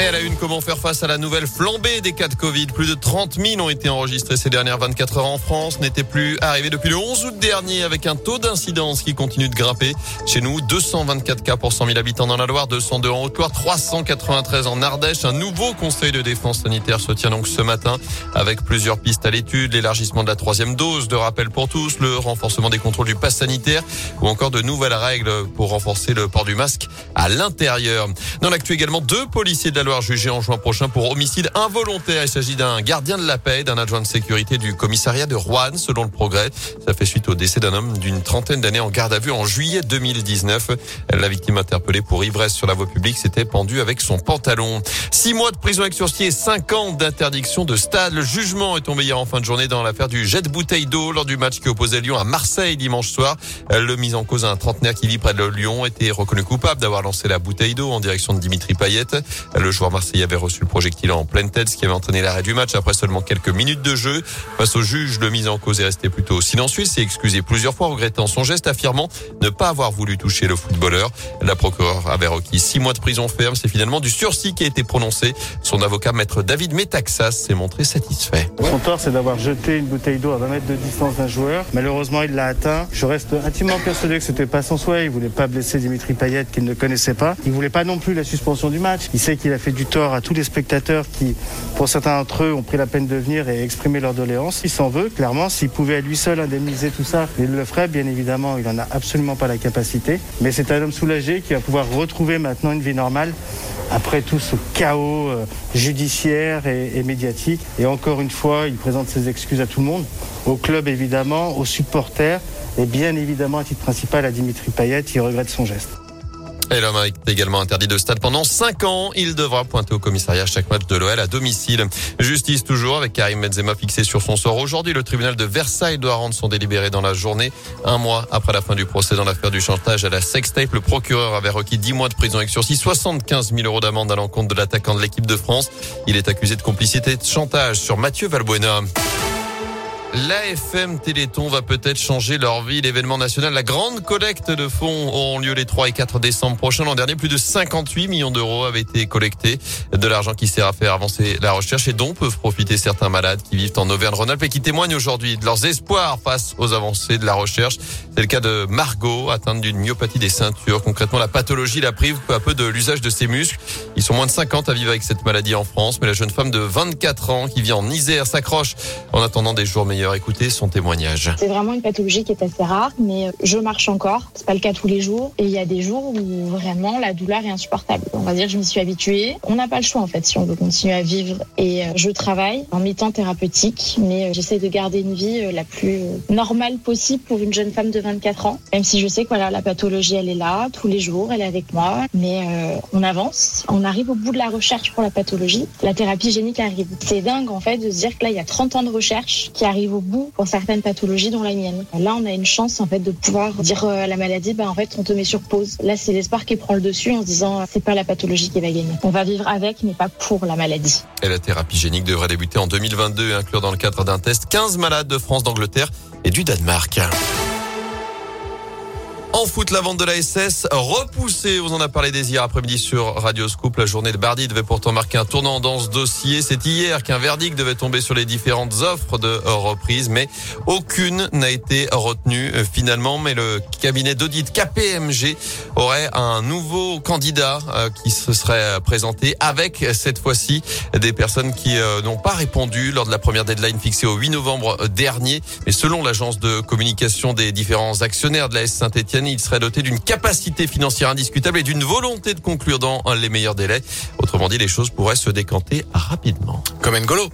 Et à la une, comment faire face à la nouvelle flambée des cas de Covid? Plus de 30 000 ont été enregistrés ces dernières 24 heures en France. N'était plus arrivé depuis le 11 août dernier avec un taux d'incidence qui continue de grimper. Chez nous, 224 cas pour 100 000 habitants dans la Loire, 202 en Haute-Loire, 393 en Ardèche. Un nouveau conseil de défense sanitaire se tient donc ce matin avec plusieurs pistes à l'étude. L'élargissement de la troisième dose de rappel pour tous, le renforcement des contrôles du pass sanitaire ou encore de nouvelles règles pour renforcer le port du masque à l'intérieur. Dans l'actu également, deux policiers de la jugé en juin prochain pour homicide involontaire. Il s'agit d'un gardien de la paix, d'un adjoint de sécurité du commissariat de Rouen, selon le progrès. Ça fait suite au décès d'un homme d'une trentaine d'années en garde à vue en juillet 2019. La victime interpellée pour ivresse sur la voie publique s'était pendue avec son pantalon. Six mois de prison avec sursis et cinq ans d'interdiction de stade. Le jugement est tombé hier en fin de journée dans l'affaire du jet de bouteille d'eau lors du match qui opposait Lyon à Marseille dimanche soir. Le mis en cause un trentenaire qui vit près de Lyon était reconnu coupable d'avoir lancé la bouteille d'eau en direction de Dimitri Payet. Le joueur marseillais avait reçu le projectile en pleine tête, ce qui avait entraîné l'arrêt du match après seulement quelques minutes de jeu. Face au juge, le mis en cause est resté plutôt silencieux, s'est excusé plusieurs fois, regrettant son geste, affirmant ne pas avoir voulu toucher le footballeur. La procureure avait requis six mois de prison ferme. C'est finalement du sursis qui a été prononcé. Son avocat, maître David Metaxas, s'est montré satisfait. Son tort, c'est d'avoir jeté une bouteille d'eau à 20 mètres de distance d'un joueur. Malheureusement, il l'a atteint. Je reste intimement persuadé que c'était pas son souhait. Il voulait pas blesser Dimitri Payet qu'il ne connaissait pas. Il voulait pas non plus la suspension du match. Il sait qu'il a fait du tort à tous les spectateurs qui, pour certains d'entre eux, ont pris la peine de venir et exprimer leur doléance. Il s'en veut, clairement. S'il pouvait à lui seul indemniser tout ça, il le ferait. Bien évidemment, il n'en a absolument pas la capacité. Mais c'est un homme soulagé qui va pouvoir retrouver maintenant une vie normale après tout ce chaos euh, judiciaire et, médiatique. Et encore une fois, il présente ses excuses à tout le monde, au club évidemment, aux supporters et bien évidemment à titre principal à Dimitri Payet qui regrette son geste. Et l'homme est également interdit de stade pendant 5 ans. Il devra pointer au commissariat chaque match de l'OL à domicile. Justice toujours avec Karim Benzema fixé sur son sort. Aujourd'hui, le tribunal de Versailles doit rendre son délibéré dans la journée. Un mois après la fin du procès dans l'affaire du chantage à la sextape, le procureur avait requis 10 mois de prison avec sursis, 75 000 euros d'amende à l'encontre de l'attaquant de l'équipe de France. Il est accusé de complicité de chantage sur Mathieu Valbuena. L'AFM Téléthon va peut-être changer leur vie. L'événement national, la grande collecte de fonds auront lieu les 3 et 4 décembre prochains. L'an dernier, plus de 58 millions d'euros avaient été collectés. De l'argent qui sert à faire avancer la recherche et dont peuvent profiter certains malades qui vivent en Auvergne-Rhône-Alpes et qui témoignent aujourd'hui de leurs espoirs face aux avancées de la recherche. C'est le cas de Margot, atteinte d'une myopathie des ceintures. Concrètement, la pathologie la prive peu à peu de l'usage de ses muscles. Ils sont moins de 50 à vivre avec cette maladie en France, mais la jeune femme de 24 ans qui vit en Isère s'accroche en attendant des jours meilleurs. Écoutez son témoignage. C'est vraiment une pathologie qui est assez rare, mais je marche encore. C'est pas le cas tous les jours. Et il y a des jours où vraiment la douleur est insupportable. On va dire que je m'y suis habituée. On n'a pas le choix en fait si on veut continuer à vivre. Et je travaille en mi-temps thérapeutique, mais j'essaie de garder une vie la plus normale possible pour une jeune femme de 24 ans. Même si je sais que voilà, la pathologie elle est là tous les jours, elle est avec moi, mais euh, on avance. On arrive au bout de la recherche pour la pathologie. La thérapie génique arrive. C'est dingue en fait de se dire que là il y a 30 ans de recherche qui arrive au bout pour certaines pathologies dont la mienne. Là, on a une chance en fait de pouvoir dire à la maladie, bah en fait, on te met sur pause. Là, c'est l'espoir qui prend le dessus en se disant, c'est pas la pathologie qui va gagner. On va vivre avec, mais pas pour la maladie. Et la thérapie génique devrait débuter en 2022 et inclure dans le cadre d'un test 15 malades de France, d'Angleterre et du Danemark. En foot, la vente de la SS repoussée. Vous en a parlé des hier après-midi sur Radio Scoop. La journée de Bardi devait pourtant marquer un tournant dans ce dossier. C'est hier qu'un verdict devait tomber sur les différentes offres de reprise, mais aucune n'a été retenue finalement. Mais le cabinet d'audit KPMG aurait un nouveau candidat qui se serait présenté avec cette fois-ci des personnes qui n'ont pas répondu lors de la première deadline fixée au 8 novembre dernier. Mais selon l'agence de communication des différents actionnaires de la S Il serait doté d'une capacité financière indiscutable et d'une volonté de conclure dans les meilleurs délais. Autrement dit, les choses pourraient se décanter rapidement. Comme N'Golo.